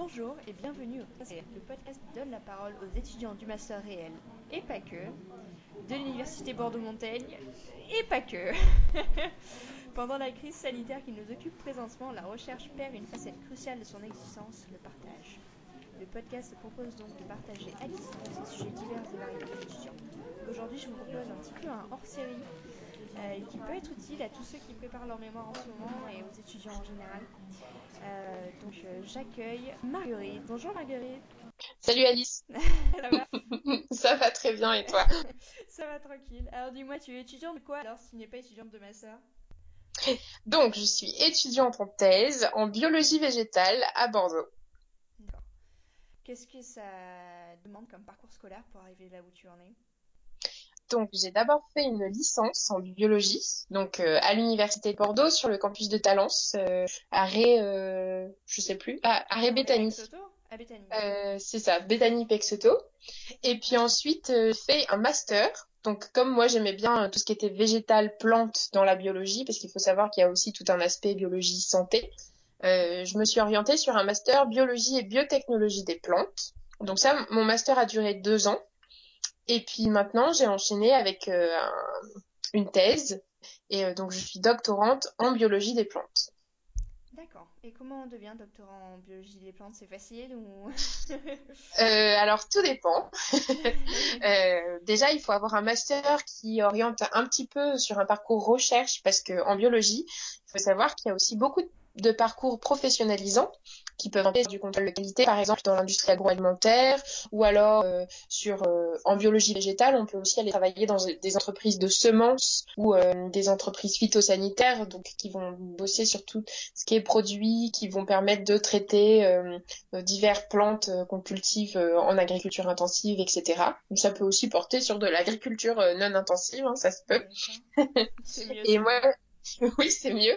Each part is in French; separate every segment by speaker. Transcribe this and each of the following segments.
Speaker 1: Bonjour et bienvenue au le podcast qui donne la parole aux étudiants du master réel et pas que, de l'université Bordeaux-Montaigne et pas que. Pendant la crise sanitaire qui nous occupe présentement, la recherche perd une facette cruciale de son existence, le partage. Le podcast se propose donc de partager à distance des sujets divers et variés aux étudiants. Aujourd'hui, je vous propose un petit peu un hors-série euh, qui peut être utile à tous ceux qui préparent leur mémoire en ce moment et aux étudiants en général. Euh, donc euh, j'accueille Marguerite. Bonjour Marguerite.
Speaker 2: Salut Alice.
Speaker 1: Ça va?
Speaker 2: Ça va très bien et toi?
Speaker 1: Ça va tranquille. Alors dis-moi, tu es étudiante de quoi? Alors si tu n'es pas étudiante de master
Speaker 2: Donc je suis étudiante en thèse en biologie végétale à Bordeaux.
Speaker 1: D'accord. Qu'est-ce que ça demande comme parcours scolaire pour arriver là où tu en es?
Speaker 2: Donc j'ai d'abord fait une licence en biologie, donc euh, à l'université de Bordeaux sur le campus de Talence, euh, à Ré, euh, je sais plus, à, à Ré Béthanie. Euh, c'est ça, Béthanie Pexeto. Et puis ensuite euh, fait un master. Donc comme moi j'aimais bien euh, tout ce qui était végétal, plante dans la biologie, parce qu'il faut savoir qu'il y a aussi tout un aspect biologie santé. euh, je me suis orientée sur un master biologie et biotechnologie des plantes. Donc ça, mon master a duré deux ans. Et puis maintenant, j'ai enchaîné avec euh, un- une thèse. Et euh, donc je suis doctorante en biologie des plantes.
Speaker 1: D'accord. Et comment on devient doctorant en biologie des plantes? C'est facile ou
Speaker 2: Euh, alors tout dépend. Euh, déjà, il faut avoir un master qui oriente un petit peu sur un parcours recherche parce que en biologie, il faut savoir qu'il y a aussi beaucoup de parcours professionnalisants qui peuvent sur du contrôle de qualité, par exemple dans l'industrie agroalimentaire, ou alors euh, sur euh, en biologie végétale, on peut aussi aller travailler dans des entreprises de semences ou euh, des entreprises phytosanitaires, donc qui vont bosser sur tout ce qui est produit, qui vont permettre de traiter euh, euh, diverses plantes euh, qu'on cultive euh, en agriculture intensive, etc. Donc ça peut aussi porter sur de l'agriculture non intensive, hein, ça se peut.
Speaker 1: Mieux.
Speaker 2: Et moi, oui, c'est mieux.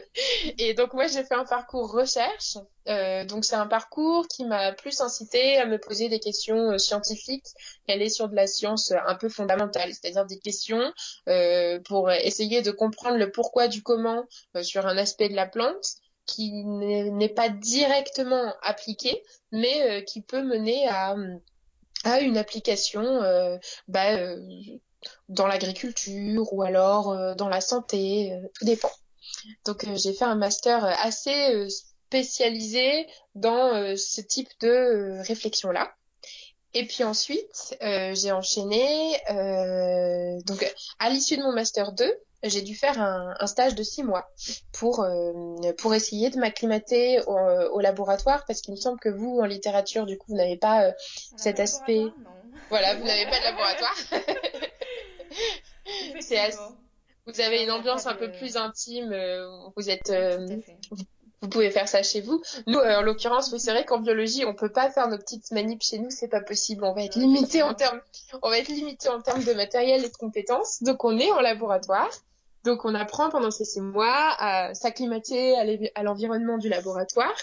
Speaker 2: Et donc moi, j'ai fait un parcours recherche. Euh, donc c'est un parcours qui m'a plus incité à me poser des questions euh, scientifiques, aller sur de la science euh, un peu fondamentale, c'est-à-dire des questions euh, pour essayer de comprendre le pourquoi du comment sur un aspect de la plante qui n'est pas directement appliqué, mais qui peut mener à, à une application bah, dans l'agriculture ou alors euh, dans la santé, euh, tout dépend. Donc euh, j'ai fait un master assez spécialisé dans ce type de réflexion-là. Et puis ensuite, euh, j'ai enchaîné. euh, donc à l'issue de mon master 2, j'ai dû faire un, un stage de six mois pour euh, pour essayer de m'acclimater au, au laboratoire parce qu'il me semble que vous en littérature du coup vous n'avez pas cet aspect-
Speaker 1: Non.
Speaker 2: voilà vous n'avez pas de laboratoire C'est assez-
Speaker 1: Effectivement.
Speaker 2: vous avez une
Speaker 1: a
Speaker 2: ambiance un peu
Speaker 1: de-
Speaker 2: plus intime euh, vous êtes euh, vous pouvez faire ça chez vous. Nous, euh, en l'occurrence, oui, c'est vrai qu'en biologie, on peut pas faire nos petites manips chez nous, c'est pas possible. On va être limité en termes, on va être limité en termes de matériel et de compétences. Donc, on est en laboratoire. Donc, on apprend pendant ces six mois à s'acclimater à l'environnement du laboratoire.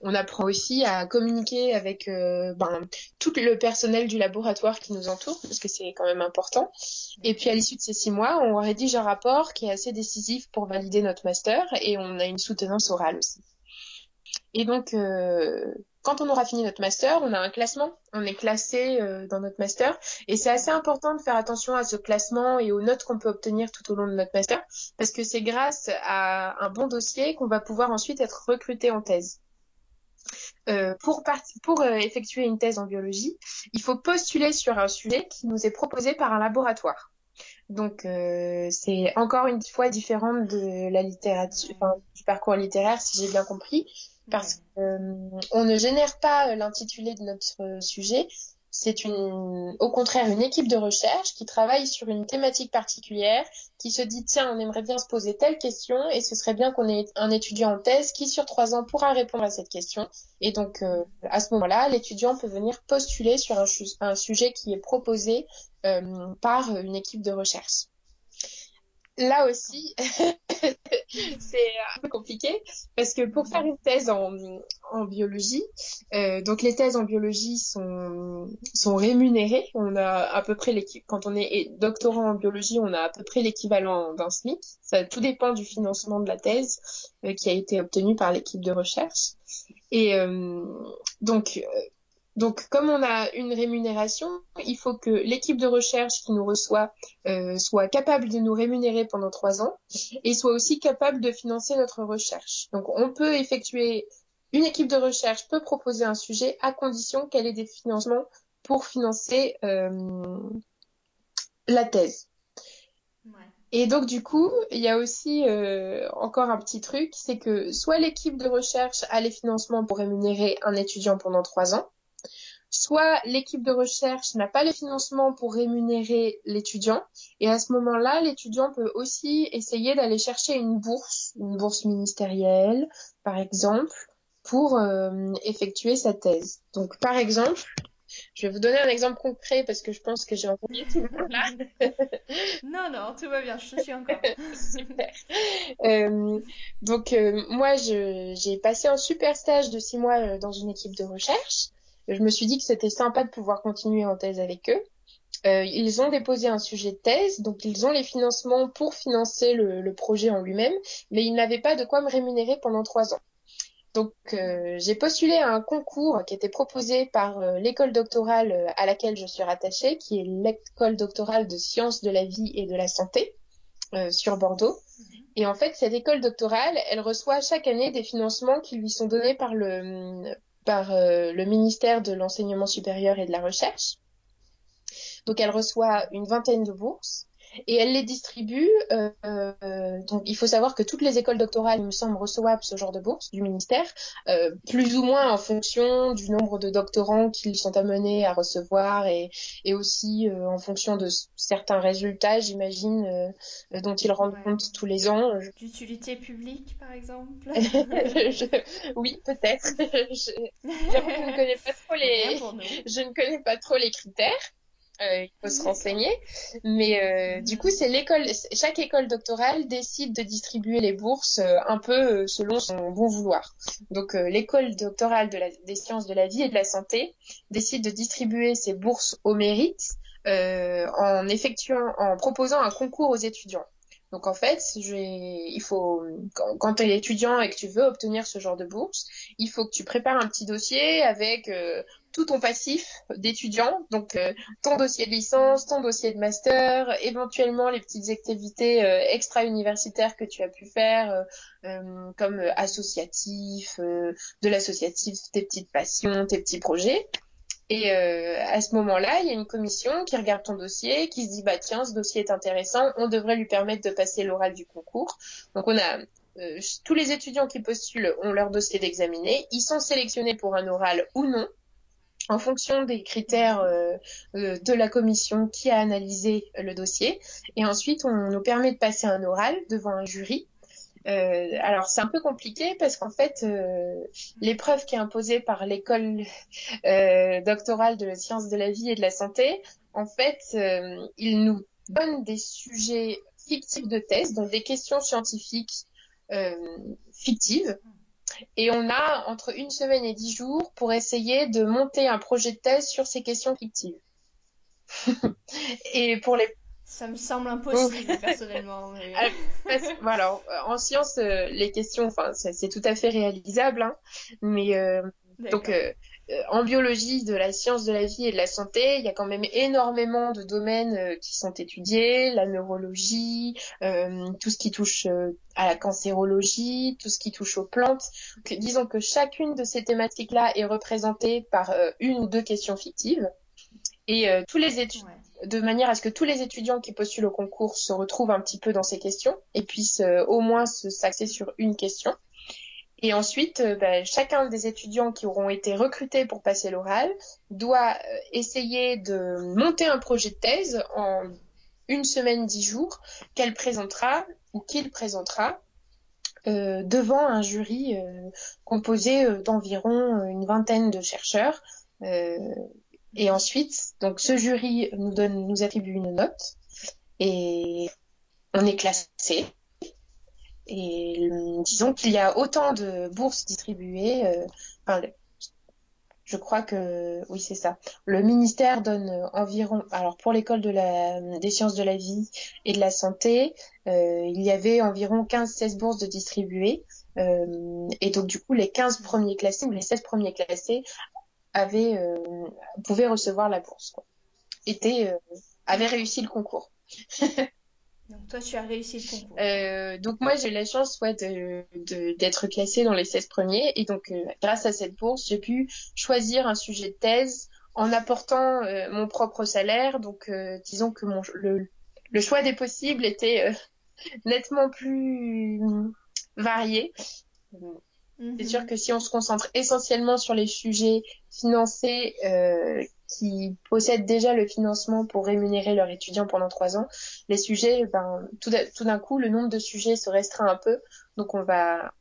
Speaker 2: On apprend aussi à communiquer avec euh, ben, tout le personnel du laboratoire qui nous entoure, parce que c'est quand même important. Et puis, à l'issue de ces six mois, on rédige un rapport qui est assez décisif pour valider notre master et on a une soutenance orale aussi. Et donc, euh, quand on aura fini notre master, on a un classement. On est classé euh, dans notre master. Et c'est assez important de faire attention à ce classement et aux notes qu'on peut obtenir tout au long de notre master, parce que c'est grâce à un bon dossier qu'on va pouvoir ensuite être recruté en thèse. Euh, pour euh, effectuer une thèse en biologie, il faut postuler sur un sujet qui nous est proposé par un laboratoire. Donc c'est encore une fois différente de la littérature, enfin, du parcours littéraire si j'ai bien compris, parce qu'on on ne génère pas euh, l'intitulé de notre euh, sujet. C'est une, au contraire une équipe de recherche qui travaille sur une thématique particulière, qui se dit tiens on aimerait bien se poser telle question et ce serait bien qu'on ait un étudiant en thèse qui sur trois ans pourra répondre à cette question. Et donc euh, à ce moment-là l'étudiant peut venir postuler sur un, sujet qui est proposé euh, par une équipe de recherche. Là aussi, c'est un peu compliqué parce que pour faire une thèse en, biologie, euh, donc les thèses en biologie sont, sont rémunérées. On a à peu près quand on est doctorant en biologie, on a à peu près l'équivalent d'un SMIC. Ça tout dépend du financement de la thèse euh, qui a été obtenu par l'équipe de recherche. Et donc, donc, comme on a une rémunération, il faut que l'équipe de recherche qui nous reçoit euh, soit capable de nous rémunérer pendant trois ans et soit aussi capable de financer notre recherche. Donc, on peut effectuer une équipe de recherche peut proposer un sujet à condition qu'elle ait des financements pour financer euh, la thèse. Et donc du coup, il y a aussi euh, encore un petit truc, c'est que soit l'équipe de recherche a les financements pour rémunérer un étudiant pendant trois ans, soit l'équipe de recherche n'a pas les financements pour rémunérer l'étudiant, et à ce moment-là, l'étudiant peut aussi essayer d'aller chercher une bourse, une bourse ministérielle, par exemple, pour euh, effectuer sa thèse. Donc, par exemple, je vais vous donner un exemple concret parce que je pense que j'ai entendu tout le monde là.
Speaker 1: non, non, tout va bien, je suis encore.
Speaker 2: super. Euh, donc, euh, moi, j'ai passé un super stage de six mois dans une équipe de recherche je me suis dit que c'était sympa de pouvoir continuer en thèse avec eux. Euh, ils ont déposé un sujet de thèse, donc ils ont les financements pour financer le, projet en lui-même, mais ils n'avaient pas de quoi me rémunérer pendant trois ans. Donc euh, j'ai postulé à un concours qui était proposé par euh, l'école doctorale à laquelle je suis rattachée, qui est l'école doctorale de sciences de la vie et de la santé sur Bordeaux. Et en fait, cette école doctorale, elle reçoit chaque année des financements qui lui sont donnés par le par euh, le ministère de l'enseignement supérieur et de la recherche. Donc elle reçoit une vingtaine de bourses et elle les distribue. Euh, euh, donc il faut savoir que toutes les écoles doctorales, il me semble, reçoivent ce genre de bourse du ministère, euh, plus ou moins en fonction du nombre de doctorants qu'ils sont amenés à recevoir et, et aussi euh, en fonction de certains résultats, j'imagine, euh, dont ils rendent compte tous les ans.
Speaker 1: D'utilité publique, par exemple.
Speaker 2: je... Oui, peut-être. je... Je ne connais pas trop les. Je ne connais pas trop les critères. Euh, il faut se renseigner. Mais euh, du coup, c'est l'école, chaque école doctorale décide de distribuer les bourses euh, un peu selon son bon vouloir. Donc, l'école doctorale de la, des sciences de la vie et de la santé décide de distribuer ses bourses au mérite en effectuant, en proposant un concours aux étudiants. Donc en fait, il faut quand, quand tu es étudiant et que tu veux obtenir ce genre de bourse, il faut que tu prépares un petit dossier avec tout ton passif d'étudiant, donc euh, ton dossier de licence, ton dossier de master, éventuellement les petites activités euh, extra-universitaires que tu as pu faire, euh, comme associatif, de l'associatif, tes petites passions, tes petits projets. Et à ce moment-là, il y a une commission qui regarde ton dossier, qui se dit bah tiens, ce dossier est intéressant, on devrait lui permettre de passer l'oral du concours. Donc on a tous les étudiants qui postulent ont leur dossier d'examiner, ils sont sélectionnés pour un oral ou non en fonction des critères euh, euh, de la commission qui a analysé le dossier. Et ensuite, on nous permet de passer un oral devant un jury. Euh, alors c'est un peu compliqué parce qu'en fait l'épreuve qui est imposée par l'école doctorale de sciences de la vie et de la santé, en fait, il nous donne des sujets fictifs de thèse, donc des questions scientifiques fictives et on a entre une semaine et dix jours pour essayer de monter un projet de thèse sur ces questions fictives. et pour les
Speaker 1: ça me semble impossible personnellement.
Speaker 2: Euh, voilà, en science, euh, les questions, enfin, c'est tout à fait réalisable, hein, mais euh, donc euh, en biologie de la science de la vie et de la santé, il y a quand même énormément de domaines euh, qui sont étudiés, la neurologie, euh, tout ce qui touche à la cancérologie, tout ce qui touche aux plantes. disons que chacune de ces thématiques-là est représentée par une ou deux questions fictives. Et tous les études, de manière à ce que tous les étudiants qui postulent au concours se retrouvent un petit peu dans ces questions et puissent au moins s'axer sur une question. Et ensuite, euh, bah, chacun des étudiants qui auront été recrutés pour passer l'oral doit euh, essayer de monter un projet de thèse en une semaine, dix jours, qu'elle présentera ou qu'il présentera euh, devant un jury composé d'environ une vingtaine de chercheurs. et ensuite, donc ce jury nous donne, nous attribue une note et on est classé. Et disons qu'il y a autant de bourses distribuées. Euh, enfin, je crois que oui, c'est ça. Le ministère donne environ. Alors pour l'école de la, des sciences de la vie et de la santé, euh, il y avait environ 15-16 bourses de distribuées. et donc du coup, les 15 premiers classés ou les 16 premiers classés avaient pouvaient recevoir la bourse. Quoi. Étaient avaient réussi le concours.
Speaker 1: Donc toi, tu as réussi le concours.
Speaker 2: Euh, donc moi, j'ai eu la chance ouais, de, d'être classée dans les 16 premiers. Et donc, euh, grâce à cette bourse, j'ai pu choisir un sujet de thèse en apportant euh, mon propre salaire. Donc, euh, disons que mon, le, le choix des possibles était nettement plus varié. C'est sûr mhm. que si on se concentre essentiellement sur les sujets financés euh, qui possèdent déjà le financement pour rémunérer leurs étudiants pendant trois ans, les sujets, ben, tout, d'un coup, le nombre de sujets se restreint un peu. Donc, on va,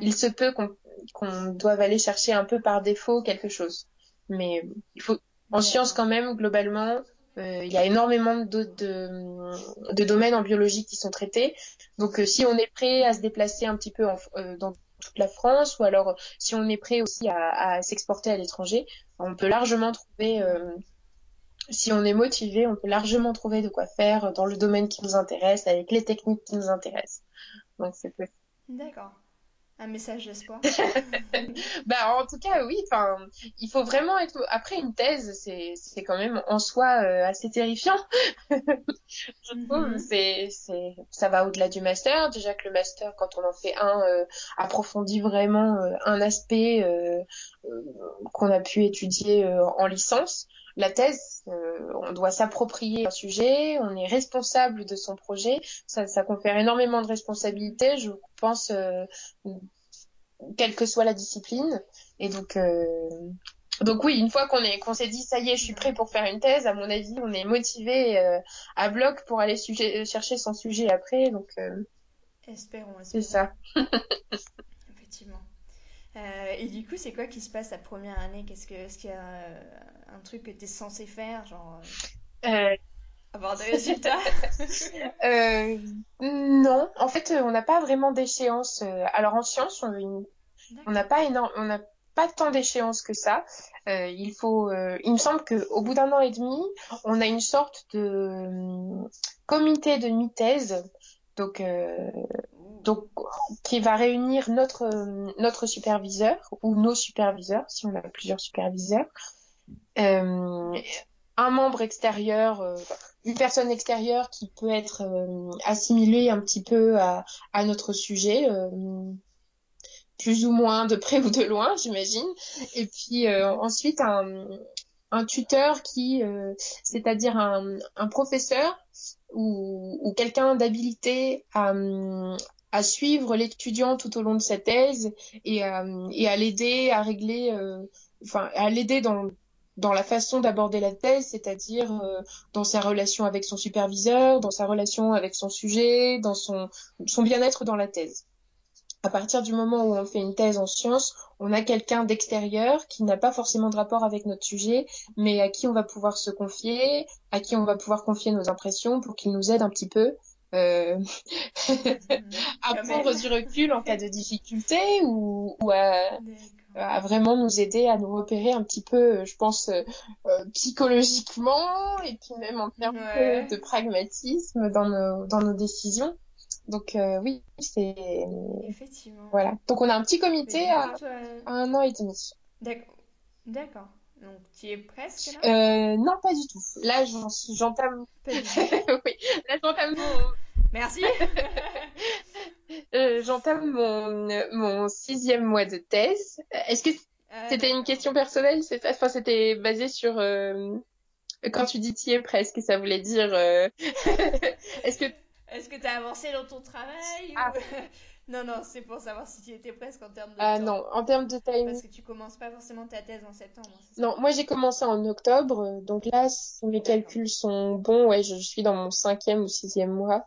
Speaker 2: il se peut qu'on doive aller chercher un peu par défaut quelque chose. Mais il faut, en sciences quand même, globalement, euh, il y a énormément de, de, de, domaines en biologie qui sont traités. Donc, euh, si on est prêt à se déplacer un petit peu en, euh, dans toute la France, ou alors si on est prêt aussi à, s'exporter à l'étranger, on peut largement trouver, euh, si on est motivé, on peut largement trouver de quoi faire dans le domaine qui nous intéresse, avec les techniques qui nous intéressent. Donc c'est possible.
Speaker 1: D'accord un message d'espoir.
Speaker 2: bah en tout cas oui, enfin il faut vraiment être après une thèse c'est c'est quand même en soi euh, assez terrifiant. Je trouve mhm. c'est c'est ça va au-delà du master, déjà que le master quand on en fait un euh, approfondit vraiment euh, un aspect qu'on a pu étudier en licence. La thèse, on doit s'approprier un sujet, on est responsable de son projet, ça, ça confère énormément de responsabilités. Je pense quelle que soit la discipline. Et donc, euh, donc oui, une fois qu'on est qu'on s'est dit ça y est, je suis prêt pour faire une thèse, à mon avis, on est motivé euh, à bloc pour aller chercher son sujet après. Donc,
Speaker 1: euh, espérons, espérons.
Speaker 2: C'est ça.
Speaker 1: Effectivement. Et du coup, c'est quoi qui se passe la première année? Qu'est-ce que, est-ce qu'il y a un truc que tu es censé faire, genre avoir des résultats?
Speaker 2: Euh, Non, en fait, on n'a pas vraiment d'échéance. Euh, alors en sciences, on n'a pas énorme, on n'a pas tant d'échéance que ça. Euh, il faut, euh, il me semble que au bout d'un an et demi, on a une sorte de euh, comité de mi-thèse, donc donc qui va réunir notre notre superviseur ou nos superviseurs si on a plusieurs superviseurs. Euh, un membre extérieur, euh, une personne extérieure qui peut être euh, assimilée un petit peu à, à notre sujet, plus ou moins de près ou de loin, j'imagine. Et puis ensuite un, un tuteur qui, c'est-à-dire un, un professeur ou, ou quelqu'un d'habilité à, à suivre l'étudiant tout au long de sa thèse et, et à l'aider à régler, enfin à l'aider dans dans la façon d'aborder la thèse, c'est-à-dire euh, dans sa relation avec son superviseur, dans sa relation avec son sujet, dans son, son bien-être dans la thèse. À partir du moment où on fait une thèse en sciences, on a quelqu'un d'extérieur qui n'a pas forcément de rapport avec notre sujet, mais à qui on va pouvoir se confier, à qui on va pouvoir confier nos impressions pour qu'il nous aide un petit peu euh, à prendre du recul en cas de difficulté ou, ou à, à vraiment nous aider à nous repérer un petit peu, je pense, euh, euh, psychologiquement et puis même en termes de pragmatisme dans nos, dans nos décisions. Donc euh, oui, c'est...
Speaker 1: Effectivement.
Speaker 2: Voilà. Donc on a un petit comité à, un an et demi.
Speaker 1: D'accord. Donc tu es presque là
Speaker 2: euh, Non, pas du tout. Là, j'entame... oui, là j'entame mon...
Speaker 1: Merci.
Speaker 2: Euh, j'entame mon, mon sixième mois de thèse. Est-ce que euh, c'était une question personnelle? C'est Enfin, c'était basé sur euh, quand tu dis tu es presque, ça voulait dire. Est-ce que
Speaker 1: est-ce que tu as avancé dans ton travail
Speaker 2: ah.
Speaker 1: Non, non, c'est pour savoir si tu étais presque en termes de
Speaker 2: ah, non, en termes de timing.
Speaker 1: Parce que tu commences pas forcément ta thèse en septembre.
Speaker 2: Non, moi j'ai commencé en octobre, donc là, si mes calculs sont bons, ouais, je, suis dans mon cinquième ou sixième mois.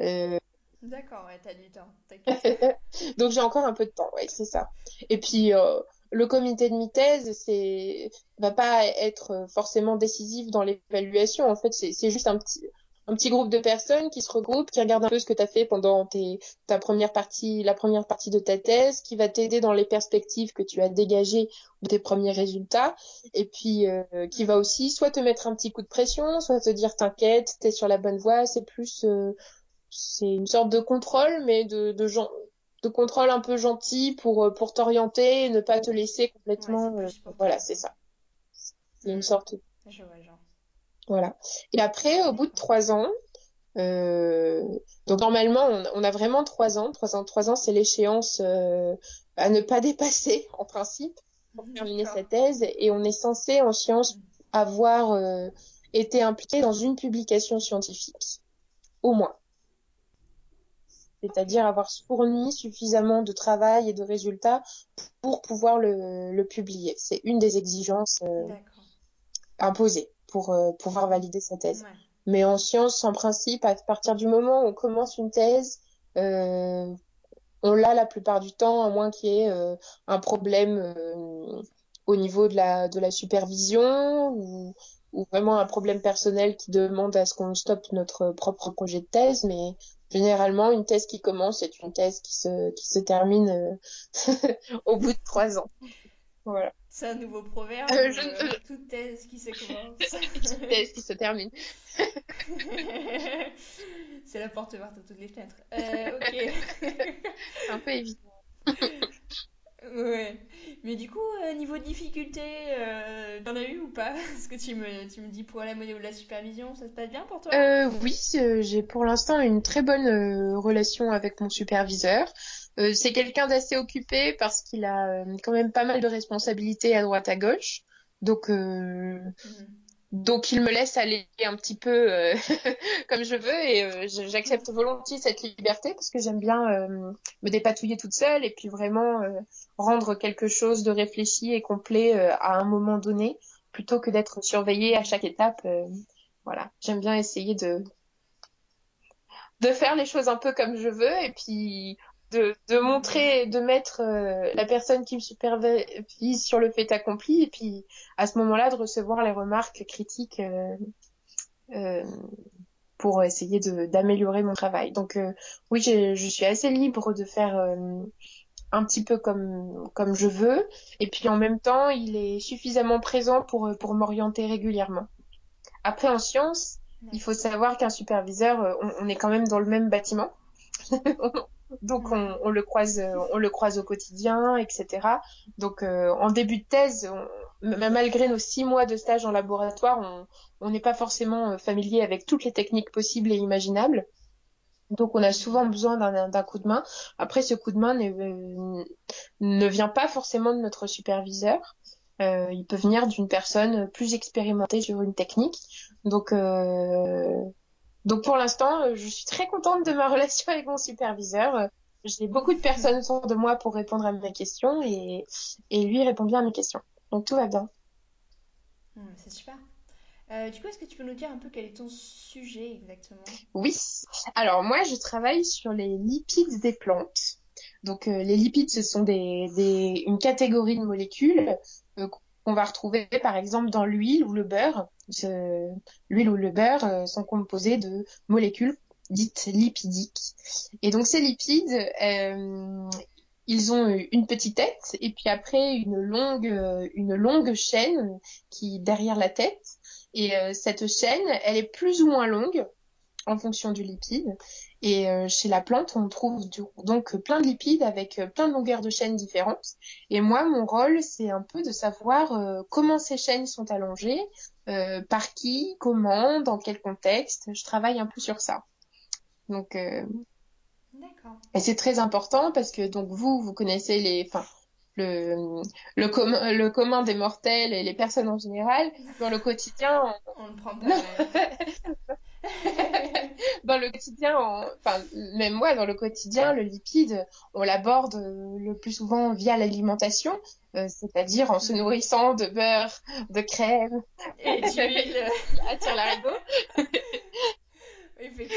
Speaker 1: Euh... D'accord, ouais, t'as du temps.
Speaker 2: donc j'ai encore un peu de temps, ouais, c'est ça. Et puis euh, le comité de mi-thèse, c'est va pas être forcément décisif dans l'évaluation. En fait, c'est juste un petit un petit groupe de personnes qui se regroupent, qui regardent un peu ce que tu as fait pendant tes, ta première partie, la première partie de ta thèse, qui va t'aider dans les perspectives que tu as dégagées de tes premiers résultats, et puis euh, qui va aussi soit te mettre un petit coup de pression, soit te dire t'inquiète, t'es sur la bonne voie. C'est plus, euh, c'est une sorte de contrôle, mais de, de gens, de contrôle un peu gentil pour, pour t'orienter, ne pas te laisser complètement. voilà, c'est ça. C'est une sorte.
Speaker 1: Je vois, genre.
Speaker 2: Voilà. Et après, au bout de trois ans, euh, donc normalement, on, a vraiment trois ans. Trois ans, trois ans, c'est l'échéance euh, à ne pas dépasser en principe pour terminer sa thèse. Et on est censé en sciences avoir euh, été impliqué dans une publication scientifique, au moins. C'est-à-dire avoir fourni suffisamment de travail et de résultats pour pouvoir le, le publier. C'est une des exigences imposées pour pouvoir valider sa thèse. Mais en sciences, en principe, à partir du moment où on commence une thèse, euh, on l'a la plupart du temps, à moins qu'il y ait euh, un problème euh, au niveau de la, de la supervision ou, ou vraiment un problème personnel qui demande à ce qu'on stoppe notre propre projet de thèse. Mais généralement, une thèse qui commence est une thèse qui se, qui se termine au bout de trois ans. Voilà.
Speaker 1: C'est un nouveau proverbe. Euh, euh, toute thèse qui se commence. toute
Speaker 2: thèse qui se termine.
Speaker 1: c'est la porte ouverte à toutes les fenêtres. Euh, ok.
Speaker 2: un peu évident.
Speaker 1: ouais. Mais du coup, niveau difficulté, t'en as eu ou pas? Est-ce que tu me, tu me dis pour la monnaie ou la supervision, ça se passe bien pour toi?
Speaker 2: Oui, j'ai pour l'instant une très bonne relation avec mon superviseur. Euh, c'est quelqu'un d'assez occupé parce qu'il a euh, quand même pas mal de responsabilités à droite à gauche. Donc, euh, mhm. donc il me laisse aller un petit peu comme je veux et j'accepte volontiers cette liberté parce que j'aime bien me dépatouiller toute seule et puis vraiment rendre quelque chose de réfléchi et complet à un moment donné plutôt que d'être surveillée à chaque étape. voilà, j'aime bien essayer de de faire les choses un peu comme je veux et puis de, de montrer, de mettre euh, la personne qui me supervise sur le fait accompli et puis à ce moment-là de recevoir les remarques critiques euh, euh, pour essayer d'améliorer mon travail. Donc oui, je suis assez libre de faire un petit peu comme comme je veux et puis en même temps, il est suffisamment présent pour pour m'orienter régulièrement. Après en sciences, il faut savoir qu'un superviseur, on, on est quand même dans le même bâtiment. Donc on, le croise, euh, on le croise au quotidien, etc. Donc euh, en début de thèse, malgré nos six mois de stage en laboratoire, on n'est pas forcément euh, familier avec toutes les techniques possibles et imaginables. Donc on a souvent besoin d'un coup de main. Après ce coup de main ne, ne vient pas forcément de notre superviseur. il peut venir d'une personne plus expérimentée sur une technique. Donc donc pour l'instant, euh, je suis très contente de ma relation avec mon superviseur. J'ai beaucoup de personnes autour de moi pour répondre à mes questions et, et lui répond bien à mes questions. Donc tout va bien.
Speaker 1: Hmm, c'est super. Euh, du coup, est-ce que tu peux nous dire un peu quel est ton sujet exactement?
Speaker 2: Oui. Alors moi, je travaille sur les lipides des plantes. Donc euh, les lipides, ce sont des, des, une catégorie de molécules qu'on va retrouver par exemple dans l'huile ou le beurre. L'huile ou le beurre euh, sont composés de molécules dites lipidiques. Et donc ces lipides, euh, ils ont une petite tête et puis après une longue, une longue chaîne qui derrière la tête. Et euh, cette chaîne, elle est plus ou moins longue en fonction du lipide. Et euh, chez la plante, on trouve donc plein de lipides avec euh, plein de longueurs de chaînes différentes. Et moi, mon rôle, c'est un peu de savoir euh, comment ces chaînes sont allongées, par qui, comment, dans quel contexte. Je travaille un peu sur ça. Donc, et c'est très important parce que donc vous, vous connaissez les, enfin, le, le, commun, le commun des mortels et les personnes en général, dans le quotidien,
Speaker 1: on, on ne prend pas.
Speaker 2: dans le quotidien, enfin même moi dans le quotidien, le lipide, on l'aborde euh, le plus souvent via l'alimentation, euh, c'est-à-dire en se nourrissant de beurre, de crème
Speaker 1: et d'huile.
Speaker 2: Attire la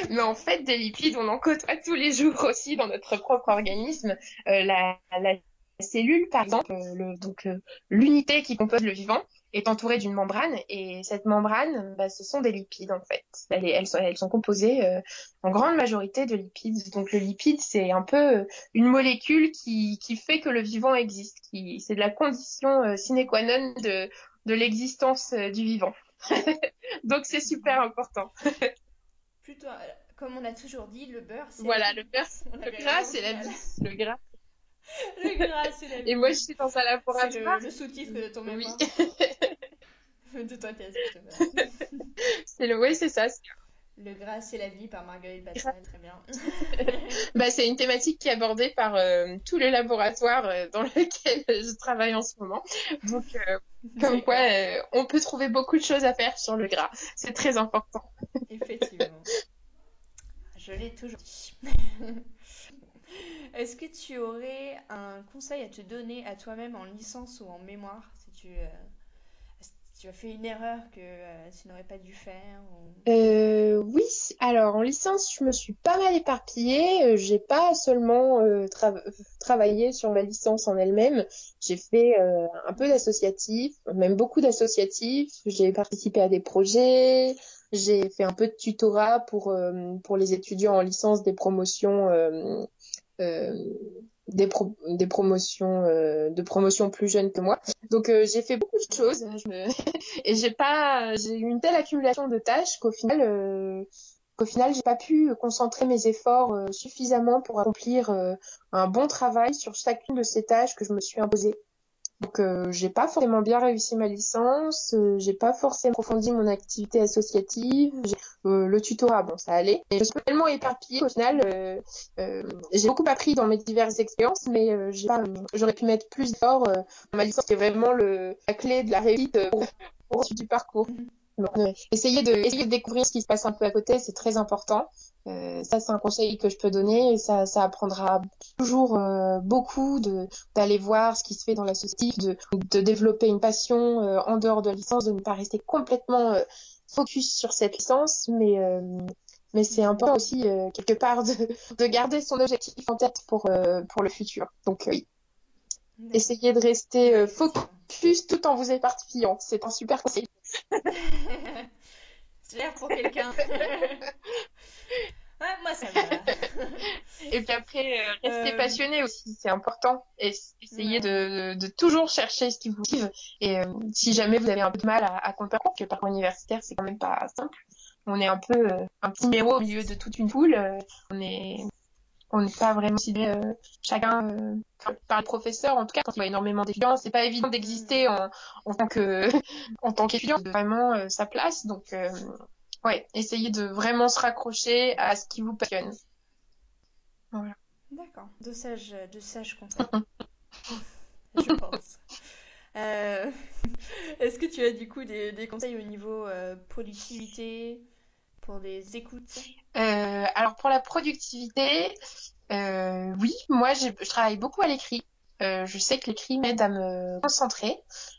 Speaker 2: Mais en fait, des lipides, on en côtoie tous les jours aussi dans notre propre organisme. Euh, la, la, cellule, par exemple, le, donc l'unité qui compose le vivant, est entourée d'une membrane et cette membrane, bah, ce sont des lipides en fait. Elles, elles, sont, elles sont, composées euh, en grande majorité de lipides. Donc le lipide, c'est un peu euh, une molécule qui, qui fait que le vivant existe. Qui, c'est de la condition euh, sine qua non de, de l'existence du vivant. Donc c'est super important.
Speaker 1: Plutôt, comme on a toujours dit, le beurre, c'est
Speaker 2: Voilà, le beurre, le gras, c'est la vie. Le gras.
Speaker 1: le gras, c'est la vie.
Speaker 2: Et moi, je suis dans un laboratoire.
Speaker 1: C'est le, le sous-titre de ton mémoire.
Speaker 2: Oui.
Speaker 1: de toi, justement.
Speaker 2: c'est le, oui, c'est ça.
Speaker 1: Le gras, c'est la vie par Marguerite Bassin, très bien.
Speaker 2: bah, c'est une thématique qui est abordée par euh, tous les laboratoires euh, dans lesquels je travaille en ce moment. Donc, euh, comme quoi, euh, on peut trouver beaucoup de choses à faire sur le gras. C'est très important.
Speaker 1: Effectivement. Je l'ai toujours dit. Est-ce que tu aurais un conseil à te donner à toi-même en licence ou en mémoire si tu, euh, tu as fait une erreur que euh, tu n'aurais pas dû faire.
Speaker 2: Euh, oui, alors en licence, je me suis pas mal éparpillée. Euh, J'ai pas seulement euh, tra- travaillé sur ma licence en elle-même. J'ai fait un peu d'associatif, même beaucoup d'associatifs. J'ai participé à des projets. J'ai fait un peu de tutorat pour pour les étudiants en licence des promotions des, pro- des promotions euh, de promotions plus jeunes que moi. Donc euh, j'ai fait beaucoup de choses. Et j'ai pas j'ai eu une telle accumulation de tâches qu'au final euh, qu'au final j'ai pas pu concentrer mes efforts euh, suffisamment pour accomplir un bon travail sur chacune de ces tâches que je me suis imposée. Donc euh, j'ai pas forcément bien réussi ma licence, euh, j'ai pas forcément approfondi mon activité associative, euh, le tutorat bon ça allait, et je suis tellement éparpillée qu'au final euh, euh, j'ai beaucoup appris dans mes diverses expériences, mais euh, j'ai pas, j'aurais pu mettre plus euh, dans ma licence qui est vraiment le, la clé de la réussite pour, pour du parcours. Donc, essayer de essayer de découvrir ce qui se passe un peu à côté, c'est très important. Euh, ça, c'est un conseil que je peux donner. Ça, ça apprendra toujours euh, beaucoup de d'aller voir ce qui se fait dans la société, de, de développer une passion euh, en dehors de la licence, de ne pas rester complètement euh, focus sur cette licence, mais euh, mais c'est important aussi euh, quelque part de, de garder son objectif en tête pour euh, pour le futur. Donc oui, essayez de rester euh, focus tout en vous éparpillant. C'est un super conseil.
Speaker 1: L'air pour quelqu'un. ouais, moi ça va.
Speaker 2: Et puis après, euh, rester
Speaker 1: Euh,
Speaker 2: passionné aussi, c'est important. Et essayez de, de toujours chercher ce qui vous motive. Et euh, si jamais vous avez un peu de mal à, à comprendre, parce que le parcours universitaire, c'est quand même pas simple. On est un peu euh, un petit numéro au milieu de toute une foule. euh, on est on n'est pas vraiment ciblé euh, chacun euh, par le professeur. En tout cas, quand il y a énormément d'étudiants, c'est pas évident d'exister en, en tant que en tant qu'étudiant, vraiment euh, sa place. Donc euh, ouais, essayez de vraiment se raccrocher à ce qui vous passionne.
Speaker 1: D'accord, de sages, de. Je pense. Est-ce que tu as du coup des, des conseils au niveau productivité pour les écoutes?
Speaker 2: Euh, alors pour la productivité, euh, oui, moi je travaille beaucoup à l'écrit. Euh, je sais que l'écrit m'aide à me concentrer.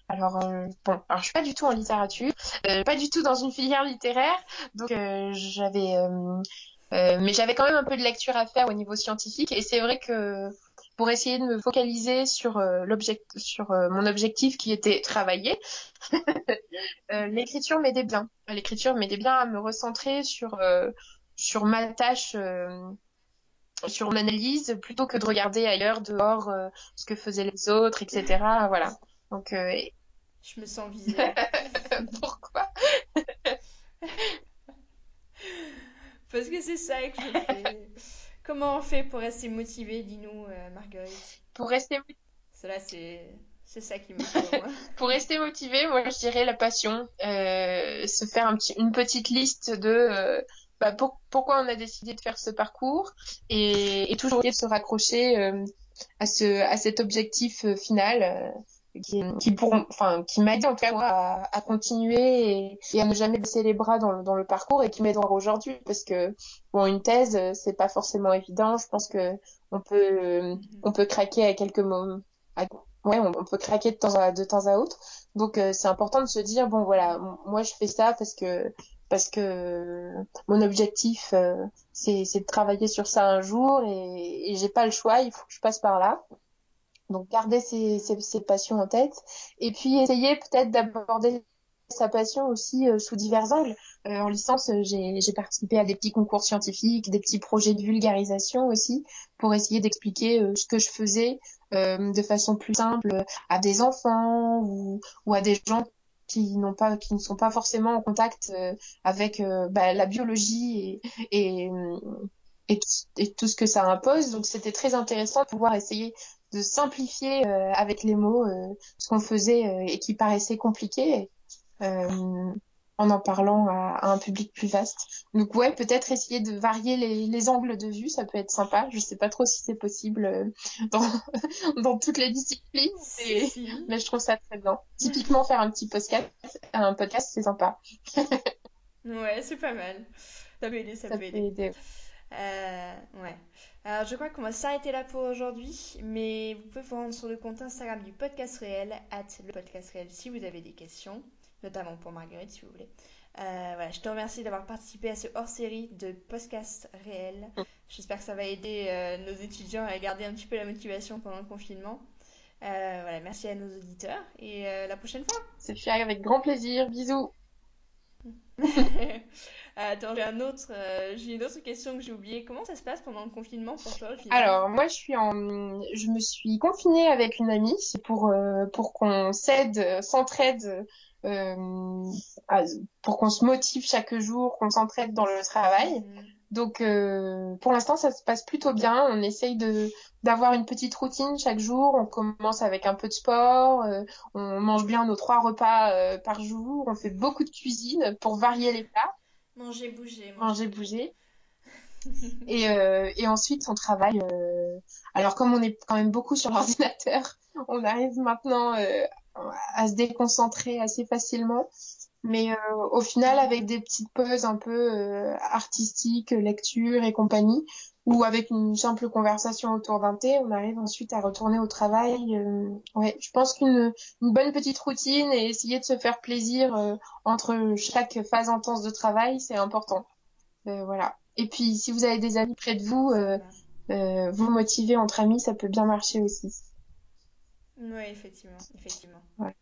Speaker 2: Alors bon, alors je suis pas du tout en littérature, pas du tout dans une filière littéraire, donc j'avais, mais j'avais quand même un peu de lecture à faire au niveau scientifique. Et c'est vrai que pour essayer de me focaliser sur euh, sur euh, mon objectif qui était travailler, euh, l'écriture m'aidait bien. L'écriture m'aidait bien à me recentrer sur sur ma tâche, sur mon analyse, plutôt que de regarder ailleurs, dehors, euh, ce que faisaient les autres, etc. Voilà. Donc, euh,
Speaker 1: Je me sens visée.
Speaker 2: pourquoi?
Speaker 1: Parce que c'est ça que je fais. Comment on fait pour rester motivé, dis-nous, euh, Marguerite?
Speaker 2: Pour rester,
Speaker 1: Cela, c'est c'est ça qui me
Speaker 2: pour rester motivé, moi, je dirais la passion. Euh, se faire un petit, une petite liste de euh, bah, pour- pourquoi on a décidé de faire ce parcours et, et toujours de se raccrocher à ce, à cet objectif final. Qui, qui pourront, enfin, qui m'a en tout cas moi, à, à continuer et, et à ne jamais baisser les bras dans le, dans le parcours et qui m'aide encore aujourd'hui parce que bon une thèse c'est pas forcément évident. Je pense que on peut euh, on peut craquer à quelques moments à- ouais on, on peut craquer de temps à de temps à autre. Donc euh, c'est important de se dire bon voilà moi je fais ça parce que parce que mon objectif euh, c'est c'est de travailler sur ça un jour et, et j'ai pas le choix il faut que je passe par là donc garder ses, passions en tête et puis essayer peut-être d'aborder sa passion aussi euh, sous divers angles. Euh, en licence, euh, j'ai participé à des petits concours scientifiques, des petits projets de vulgarisation aussi, pour essayer d'expliquer ce que je faisais de façon plus simple à des enfants ou, ou à des gens qui n'ont pas, qui ne sont pas forcément en contact avec bah, la biologie et, et, et, et, tout ce que ça impose. Donc c'était très intéressant de pouvoir essayer de simplifier avec les mots ce qu'on faisait et qui paraissait compliqué en en parlant à, un public plus vaste. Donc ouais, peut-être essayer de varier les, les, angles de vue, ça peut être sympa. Je sais pas trop si c'est possible euh, dans, dans toutes les disciplines, mais, je trouve ça très bien. Typiquement faire un petit podcast, un podcast, c'est sympa.
Speaker 1: ouais, c'est pas mal. Ça peut aider, ça, peut, aider. Euh, ouais. Alors je crois qu'on va s'arrêter là pour aujourd'hui, mais vous pouvez vous rendre sur le compte Instagram du podcast réel, at le podcast réel si vous avez des questions notamment pour Marguerite si vous voulez. Euh, voilà, je te remercie d'avoir participé à ce hors-série de podcast réel. J'espère que ça va aider euh, nos étudiants à garder un petit peu la motivation pendant le confinement. Euh, voilà, merci à nos auditeurs et la prochaine fois.
Speaker 2: C'est fait avec grand plaisir. Bisous.
Speaker 1: Attends, j'ai un autre, j'ai une autre question que j'ai oubliée. Comment ça se passe pendant le confinement pour toi
Speaker 2: Alors, moi, je suis en, je me suis confinée avec une amie. C'est pour pour qu'on s'aide, s'entraide euh, pour qu'on se motive chaque jour, qu'on s'entraide dans le travail. Mm. Donc euh, pour l'instant ça se passe plutôt bien. On essaye de d'avoir une petite routine chaque jour. On commence avec un peu de sport. Euh, on mange bien nos trois repas euh, par jour. On fait beaucoup de cuisine pour varier les plats.
Speaker 1: Manger, bouger.
Speaker 2: Manger, bouger. et, et ensuite on travaille. alors comme on est quand même beaucoup sur l'ordinateur, on arrive maintenant à se déconcentrer assez facilement. Mais euh, au final, avec des petites pauses un peu euh, artistiques, lecture et compagnie, ou avec une simple conversation autour d'un thé, on arrive ensuite à retourner au travail. Euh, ouais, je pense qu'une une bonne petite routine et essayer de se faire plaisir entre chaque phase intense de travail, c'est important. voilà. Et puis, si vous avez des amis près de vous, vous motiver entre amis, ça peut bien marcher aussi.
Speaker 1: Oui, effectivement, effectivement. Ouais.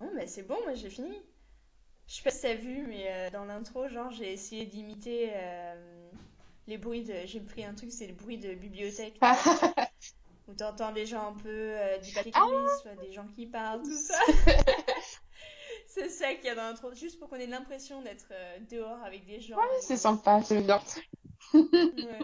Speaker 1: Bon, bah c'est bon, moi j'ai fini. Je sais pas si t'as vu, mais euh, dans l'intro, genre, j'ai essayé d'imiter euh, les bruits de. J'ai pris un truc, c'est le bruit de bibliothèque. où t'entends des gens un peu euh, du papier ah des gens qui parlent, tout ça. c'est ça qu'il y a dans l'intro, juste pour qu'on ait l'impression d'être dehors avec des gens.
Speaker 2: Ouais, c'est sympa, c'est bien. ouais.